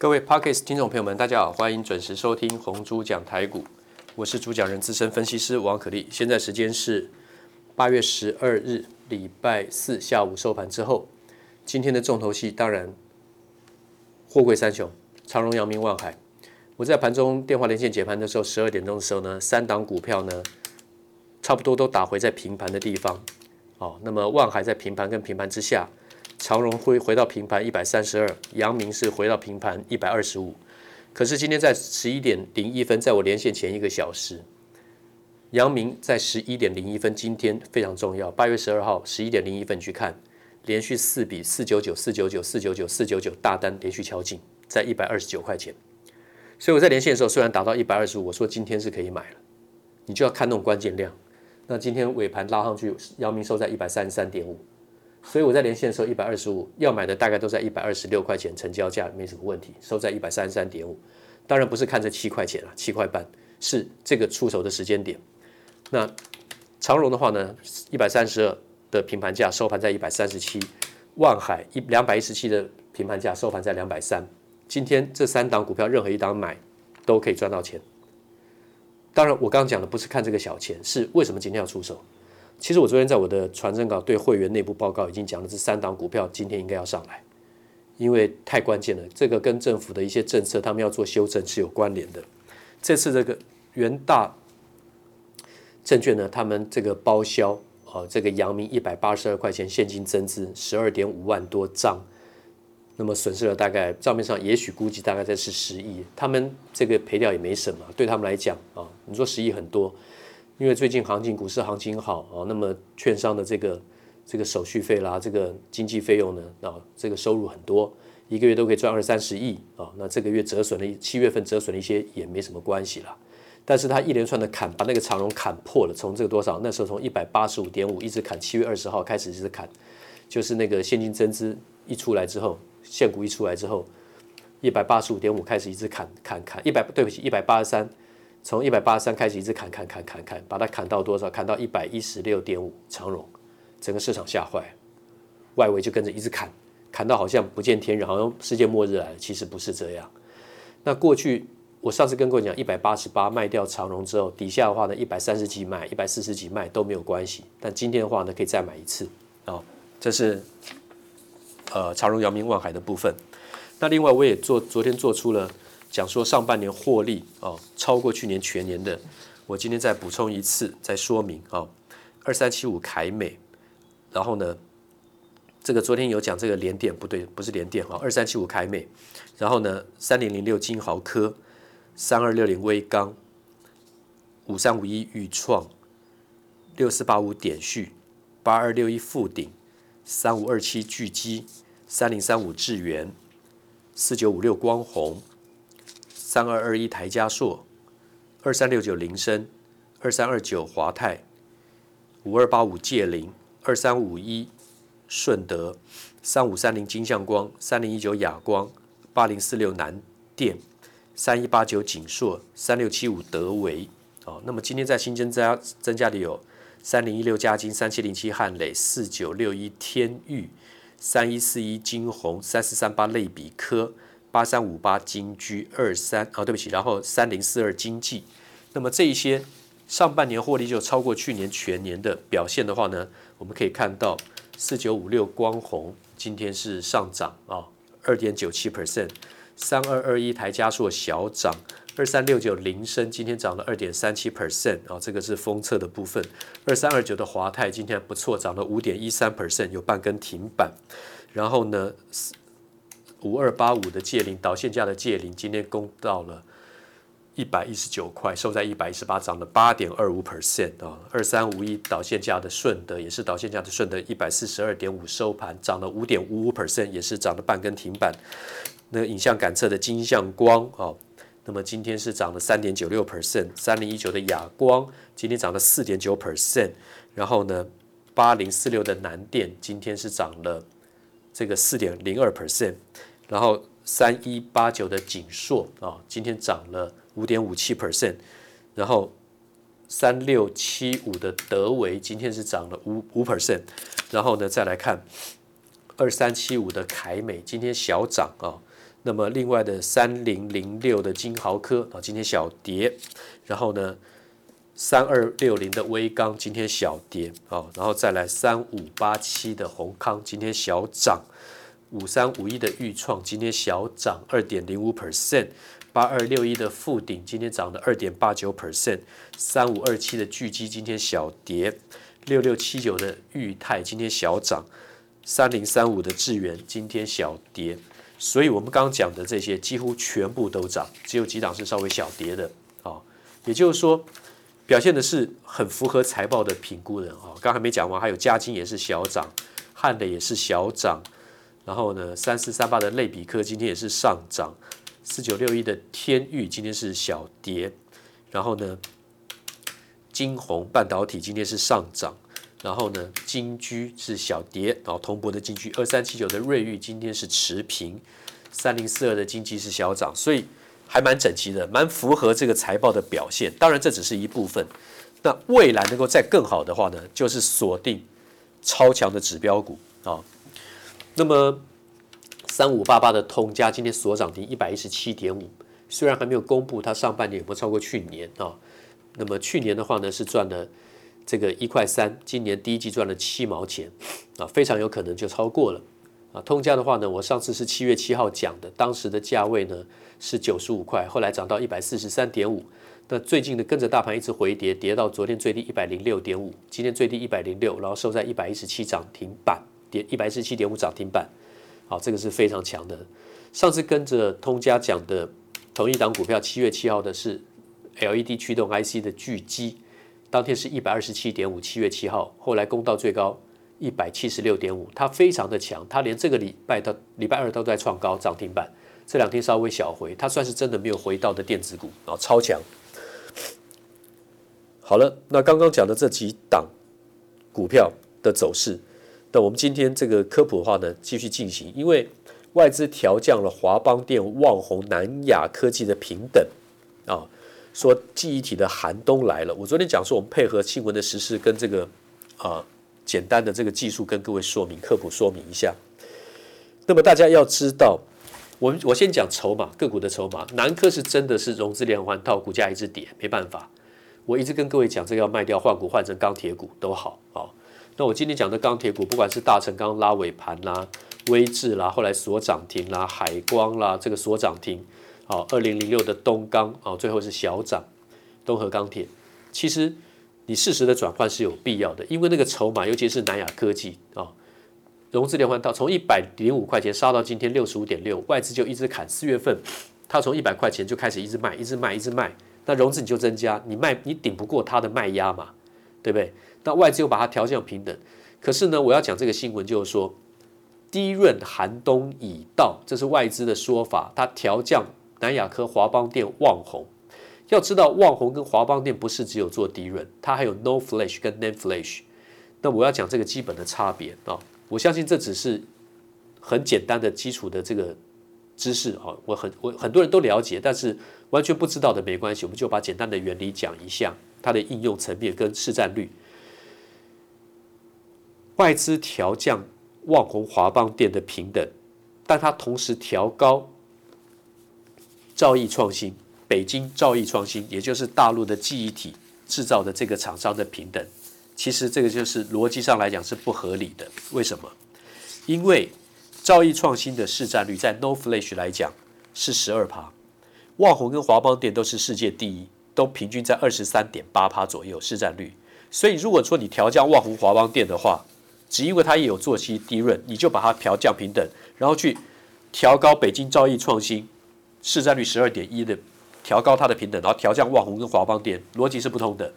各位 Podcast 听众朋友们，大家好，欢迎准时收听红猪讲台股，我是主讲人资深分析师王可立。现在时间是八月十二日礼拜四下午收盘之后，今天的重头戏当然货柜三雄长荣、阳明、万海。我在盘中电话连线解盘的时候，十二点钟的时候呢，三档股票呢差不多都打回在平盘的地方。哦，那么万海在平盘跟平盘之下。长荣会回到平盘一百三十二，阳明是回到平盘一百二十五。可是今天在十一点零一分，在我连线前一个小时，阳明在十一点零一分，今天非常重要。八月十二号十一点零一分去看，连续四笔四九九四九九四九九四九九大单连续敲进，在一百二十九块钱。所以我在连线的时候，虽然达到一百二十五，我说今天是可以买了，你就要看那种关键量。那今天尾盘拉上去，阳明收在一百三十三点五。所以我在连线的时候，一百二十五要买的大概都在一百二十六块钱，成交价没什么问题，收在一百三十三点五。当然不是看这七块钱了，七块半是这个出手的时间点。那长荣的话呢，一百三十二的平盘价收盘在一百三十七，万海一两百一十七的平盘价收盘在两百三。今天这三档股票任何一档买都可以赚到钱。当然我刚刚讲的不是看这个小钱，是为什么今天要出手？其实我昨天在我的传真稿对会员内部报告已经讲了，这三档股票今天应该要上来，因为太关键了。这个跟政府的一些政策，他们要做修正是有关联的。这次这个元大证券呢，他们这个包销啊，这个阳明一百八十二块钱现金增资十二点五万多张，那么损失了大概账面上也许估计大概在是十亿，他们这个赔掉也没什么，对他们来讲啊，你说十亿很多。因为最近行情，股市行情好啊，那么券商的这个这个手续费啦，这个经纪费用呢啊，这个收入很多，一个月都可以赚二三十亿啊。那这个月折损了，七月份折损了一些也没什么关系啦。但是他一连串的砍，把那个长荣砍破了，从这个多少？那时候从一百八十五点五一直砍，七月二十号开始一直砍，就是那个现金增资一出来之后，现股一出来之后，一百八十五点五开始一直砍砍砍，一百对不起，一百八十三。从一百八十三开始一直砍砍砍砍砍，把它砍到多少？砍到一百一十六点五，长荣，整个市场吓坏，外围就跟着一直砍，砍到好像不见天日，好像世界末日来了。其实不是这样。那过去我上次跟各位讲，一百八十八卖掉长荣之后，底下的话呢，一百三十几卖，一百四十几卖都没有关系。但今天的话呢，可以再买一次啊、哦。这是呃长荣、阳明、万海的部分。那另外我也做昨天做出了。讲说上半年获利哦，超过去年全年的，我今天再补充一次，再说明啊，二三七五凯美，然后呢，这个昨天有讲这个联电不对，不是联电啊，二三七五凯美，然后呢，三零零六金豪科，三二六零威刚，五三五一钰创，六四八五点序，八二六一富鼎，三五二七聚基，三零三五智源，四九五六光弘。三二二一台加硕，二三六九铃声，二三二九华泰，五二八五界霖，二三五一顺德，三五三零金像光，三零一九亚光，八零四六南电，三一八九景硕，三六七五德维。哦，那么今天在新增加增加的有三零一六嘉晶，三七零七汉磊，四九六一天钰，三一四一晶宏，三四三八类比科。八三五八金居二三啊，对不起，然后三零四二精济，那么这一些上半年获利就超过去年全年的表现的话呢，我们可以看到四九五六光弘今天是上涨啊，二点九七 percent，三二二一台加速小涨，二三六九铃声今天涨了二点三七 percent 啊，这个是封测的部分，二三二九的华泰今天不错，涨了五点一三 percent，有半根停板，然后呢。五二八五的界霖导线架的界霖今天攻到了一百一十九块，收在一百一十八，涨了八点二五 percent 啊。二三五一导线架的顺德也是导线架的顺德一百四十二点五收盘，涨了五点五五 percent，也是涨了半根停板。那个影像感测的金像光啊，那么今天是涨了三点九六 percent。三零一九的亚光今天涨了四点九 percent，然后呢，八零四六的南电今天是涨了这个四点零二 percent。然后三一八九的景硕啊，今天涨了五点五七 percent，然后三六七五的德维今天是涨了五五 percent，然后呢再来看二三七五的凯美今天小涨啊，那么另外的三零零六的金豪科啊，今天小跌，然后呢，三二六零的威刚今天小跌啊，然后再来三五八七的宏康今天小涨，五三五一的钰创今天小涨二点零五 percent，八二六一的富鼎今天涨了二点八九 percent，三五二七的巨基今天小跌，六六七九的裕泰今天小涨，三零三五的智原今天小跌。所以，我们刚刚讲的这些几乎全部都涨，只有几档是稍微小跌的啊。也就是说，表现的是很符合财报的评估的啊。刚还没讲完，还有嘉金也是小涨，汉的也是小涨，然后呢，三四三八的类比科今天也是上涨，四九六一的天域今天是小跌，然后呢，晶宏半导体今天是上涨。然后呢，金居是小跌，然后铜箔的金居二三七九的瑞玉今天是持平，三零四二的金基是小涨，所以还蛮整齐的，蛮符合这个财报的表现。当然这只是一部分，那未来能够再更好的话呢，就是锁定超强的指标股啊。那么三五八八的通家今天所涨停一百一十七点五，虽然还没有公布它上半年有没有超过去年啊，那么去年的话呢是赚了。这个一块三，今年第一季赚了七毛钱，啊，非常有可能就超过了，啊，通家的话呢，我上次是七月七号讲的，当时的价位呢是九十五块，后来涨到一百四十三点五，那最近呢跟着大盘一直回跌，跌到昨天最低一百零六点五，今天最低一百零六，然后收在一百一十七涨停板，跌一百一十七点五涨停板，好，这个是非常强的。上次跟着通家讲的同一档股票，七月七号的是 LED 驱动 IC 的巨基。当天是一百二十七点五，七月七号，后来攻到最高一百七十六点五，它非常的强，它连这个礼拜到礼拜二都在创高涨停板，这两天稍微小回，它算是真的没有回到的电子股啊，超强。好了，那刚刚讲的这几档股票的走势，那我们今天这个科普的话呢，继续进行，因为外资调降了华邦电、旺宏、南亚科技的平等啊。说记忆体的寒冬来了。我昨天讲说，我们配合新闻的时事跟这个啊简单的这个技术跟各位说明科普说明一下。那么大家要知道，我们我先讲筹码个股的筹码。南科是真的是融资连环套，股价一直跌，没办法。我一直跟各位讲，这个要卖掉换股换成钢铁股都好啊。那我今天讲的钢铁股，不管是大成钢拉尾盘啦、威智啦，后来锁涨停啦、海光啦，这个锁涨停。好，二零零六的东钢啊，最后是小涨，东和钢铁。其实你适时的转换是有必要的，因为那个筹码，尤其是南亚科技啊，融资连环套，从一百零五块钱杀到今天六十五点六，外资就一直砍。四月份，它从一百块钱就开始一直卖，一直卖，一直卖，那融资你就增加，你卖你顶不过它的卖压嘛，对不对？那外资又把它调降平等。可是呢，我要讲这个新闻就是说，低润寒冬已到，这是外资的说法，它调降。南亚科、华邦电、旺宏，要知道旺宏跟华邦电不是只有做低润，它还有 No Flash 跟 n a n Flash。那我要讲这个基本的差别啊，我相信这只是很简单的基础的这个知识啊，我很我很多人都了解，但是完全不知道的没关系，我们就把简单的原理讲一下，它的应用层面跟市占率。外资调降旺宏、华邦电的平等，但它同时调高。兆易创新，北京兆易创新，也就是大陆的记忆体制造的这个厂商的平等，其实这个就是逻辑上来讲是不合理的。为什么？因为兆易创新的市占率在 No Flash 来讲是十二趴，旺宏跟华邦电都是世界第一，都平均在二十三点八趴左右市占率。所以如果说你调降旺宏、华邦电的话，只因为它也有做息低润，你就把它调降平等，然后去调高北京兆易创新。市占率十二点一的调高它的平等，然后调降旺宏跟华邦电，逻辑是不通的。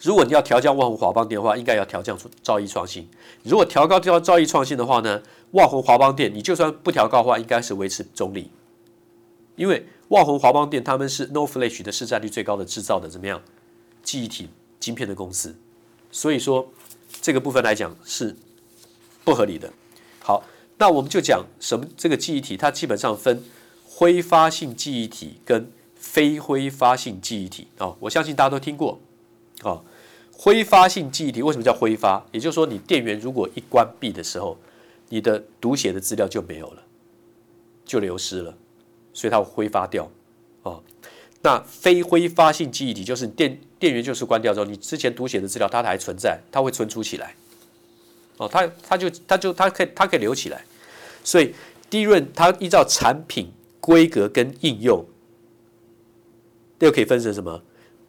如果你要调降旺宏、华邦电的话，应该要调降出兆易创新。如果调高调兆易创新的话呢，旺宏、华邦电你就算不调高的话，应该是维持中立。因为旺宏、华邦电他们是 No Flash 的市占率最高的制造的怎么样记忆体晶片的公司，所以说这个部分来讲是不合理的。好，那我们就讲什么这个记忆体，它基本上分。挥发性记忆体跟非挥发性记忆体啊、我相信大家都听过啊、挥发性记忆体为什么叫挥发？也就是说，你电源如果一关闭的时候，你的读写的资料就没有了，就流失了，所以它会挥发掉。哦，那非挥发性记忆体就是电电源就是关掉之后，你之前读写的资料它还存在，它会存储起来。哦，它它就它就它可以它可以留起来。所以 D 润它依照产品规格跟应用，又可以分成什么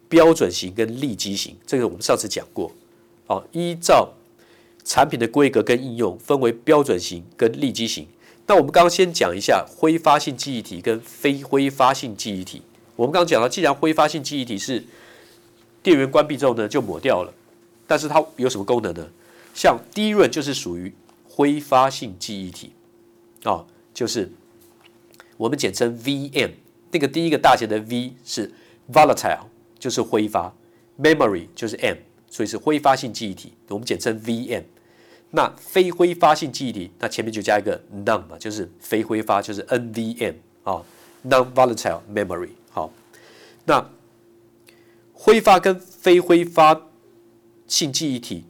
标准型跟利基型。这个我们上次讲过。哦，依照产品的规格跟应用，分为标准型跟利基型。那我们刚刚先讲一下挥发性记忆体跟非挥发性记忆体。我们刚刚讲到，既然挥发性记忆体是电源关闭之后呢，就抹掉了，但是它有什么功能呢？像 DRAM 就是属于挥发性记忆体，哦，就是我们简称 VM。那个第一个大写的 V 是 volatile，就是挥发；memory 就是 M，所以是挥发性记忆体，我们简称 VM。那非挥发性记忆体，那前面就加一个 non 嘛，就是非挥发，就是 NVM 啊，non-volatile memory。好，那挥发跟非挥发性记忆体，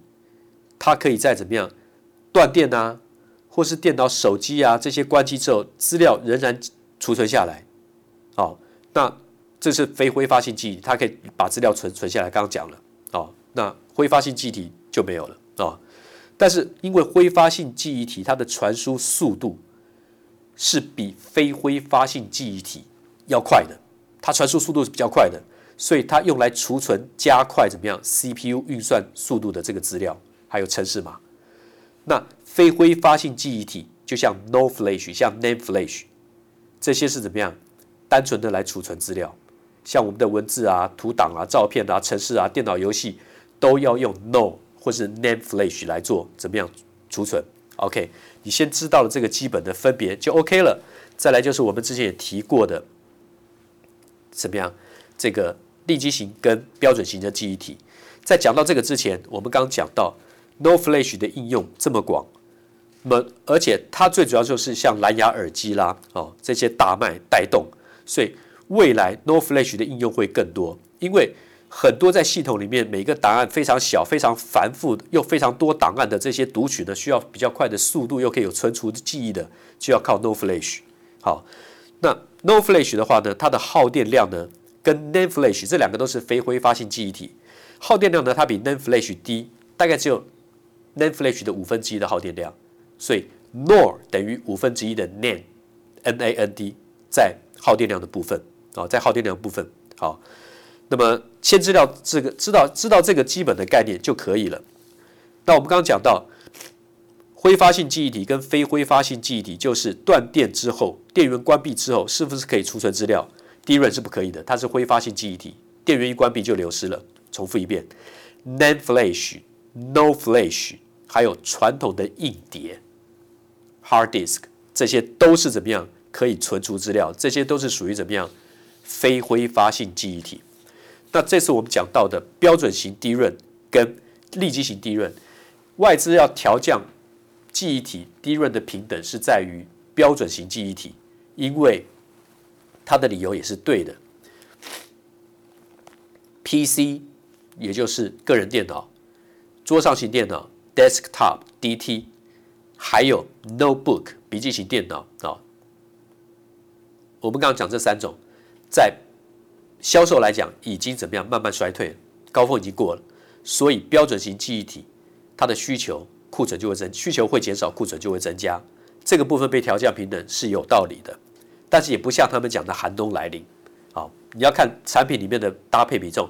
它可以在怎么样断电啊，或是电脑、手机啊这些关机之后，资料仍然储存下来。好，那这是非挥发性记忆，它可以把资料存存下来。刚刚讲了，哦，那挥发性记忆体就没有了啊。但是因为挥发性记忆体它的传输速度是比非挥发性记忆体要快的，它传输速度是比较快的，所以它用来储存加快怎么样 CPU 运算速度的这个资料，还有程式码。那非挥发性记忆体就像 No Flash、像 NAND Flash 这些是怎么样？单纯的来储存资料，像我们的文字啊、图档啊、照片啊、程式啊、电脑游戏都要用 No。或是 NAND Flash 来做怎么样储存？OK，你先知道了这个基本的分别就 OK 了。再来就是我们之前也提过的，怎么样？这个利基型跟标准型的记忆体。在讲到这个之前，我们刚讲到 No Flash 的应用这么广，那么而且它最主要就是像蓝牙耳机啦，哦这些大卖带动，所以未来 No Flash 的应用会更多，因为。很多在系统里面，每个档案非常小、非常繁复又非常多档案的这些读取呢，需要比较快的速度，又可以有存储的记忆的，就要靠 No Flash。好，那 No Flash 的话呢，它的耗电量呢，跟 NAND Flash 这两个都是非挥发性记忆体，耗电量呢，它比 NAND Flash 低，大概只有 NAND Flash 的五分之一的耗电量，所以 NOR 等于五分之一的 NAND，N-A-N-D 在耗电量的部分啊，在耗电量部分好。那么，先知道这个，知道知道这个基本的概念就可以了。那我们刚刚讲到，挥发性记忆体跟非挥发性记忆体，就是断电之后，电源关闭之后，是不是可以储存资料？DRAM 是不可以的，它是挥发性记忆体，电源一关闭就流失了。重复一遍：NAN FLASH、no-flash，还有传统的硬碟 （Hard Disk），这些都是怎么样可以存储资料？这些都是属于怎么样非挥发性记忆体。那这次我们讲到的标准型 DRAM 跟立即型 DRAM，外资要调降记忆体 DRAM 的平等是在于标准型记忆体，因为它的理由也是对的。PC 也就是个人电脑、桌上型电脑 （Desktop DT），还有 Notebook 笔记型电脑啊。我们刚刚讲这三种在。销售来讲，已经怎么样？慢慢衰退，高峰已经过了，所以标准型记忆体它的需求库存就会增，需求会减少，库存就会增加。这个部分被调降平等是有道理的，但是也不像他们讲的寒冬来临。啊，你要看产品里面的搭配比重。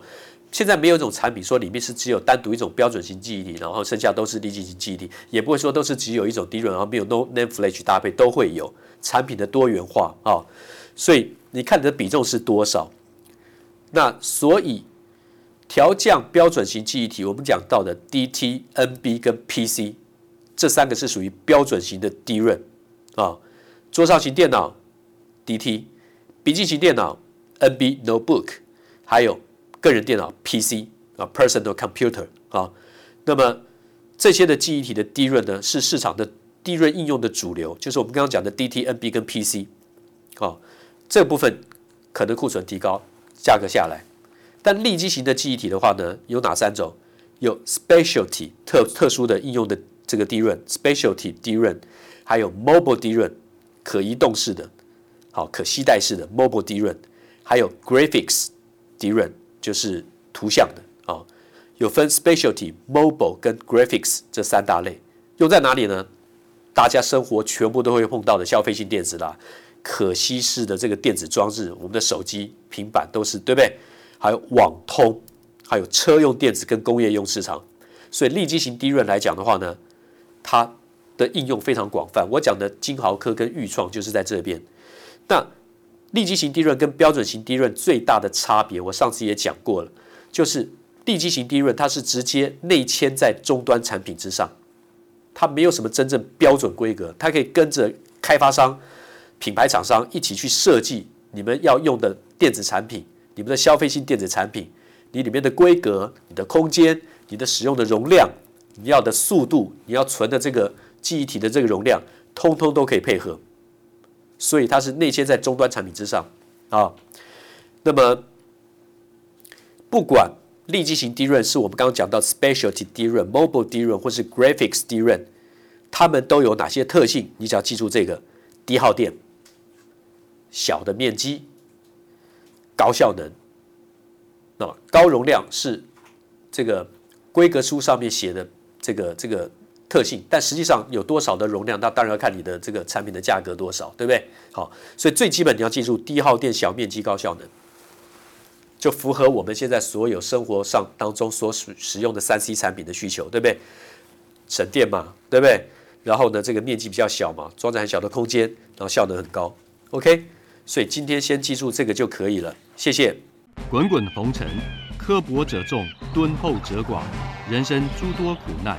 现在没有一种产品说里面是只有单独一种标准型记忆体，然后剩下都是利基型记忆体，也不会说都是只有一种低润然后没有 no name Flash 搭配，都会有产品的多元化啊。所以你看你的比重是多少？那所以调降标准型记忆体，我们讲到的 DT、NB 跟 PC 这三个是属于标准型的低润啊，桌上型电脑 DT、笔记型电脑 NB Notebook，还有个人电脑 PC 啊 Personal Computer 啊，那么这些的记忆体的低润呢，是市场的低润应用的主流，就是我们刚刚讲的 DT、NB 跟 PC 啊，这部分可能库存提高。价格下来，但利基型的记忆体的话呢，有哪三种？有 specialty 特特殊的应用的这个 DRAM，specialty DRAM，还有 mobile DRAM 可移动式的好，可携带式的 mobile DRAM，还有 graphics DRAM，就是图像的啊，有分 specialty、mobile 跟 graphics 这三大类，用在哪里呢？大家生活全部都会碰到的消费性电子啦，可携式的这个电子装置，我们的手机、平板都是，对不对？还有网通，还有车用电子跟工业用市场。所以立积型 DRAM 来讲的话呢，它的应用非常广泛。我讲的金豪科跟裕创就是在这边。那立基型 DRAM 跟标准型 DRAM 最大的差别，我上次也讲过了，就是立基型 DRAM 它是直接内嵌在终端产品之上。它没有什么真正标准规格，它可以跟着开发商、品牌厂商一起去设计你们要用的电子产品，你们的消费性电子产品，你里面的规格、你的空间、你的使用的容量、你要的速度、你要存的这个记忆体的这个容量，通通都可以配合。所以它是内嵌在终端产品之上啊。那么不管。立积型 DRAM 是我们刚刚讲到 Specialty DRAM、Mobile DRAM 或是 Graphics DRAM，它们都有哪些特性？你只要记住这个：低耗电、小的面积、高效能。那高容量是这个规格书上面写的这个这个特性，但实际上有多少的容量，那当然要看你的这个产品的价格多少，对不对？好，所以最基本你要记住低耗电、小面积、高效能。就符合我们现在所有生活上当中所使使用的三 C 产品的需求，对不对？省电嘛，对不对？然后呢，这个面积比较小嘛，装在很小的空间，然后效能很高。OK，所以今天先记住这个就可以了。谢谢。滚滚红尘，刻薄者众，敦厚者寡；人生诸多苦难，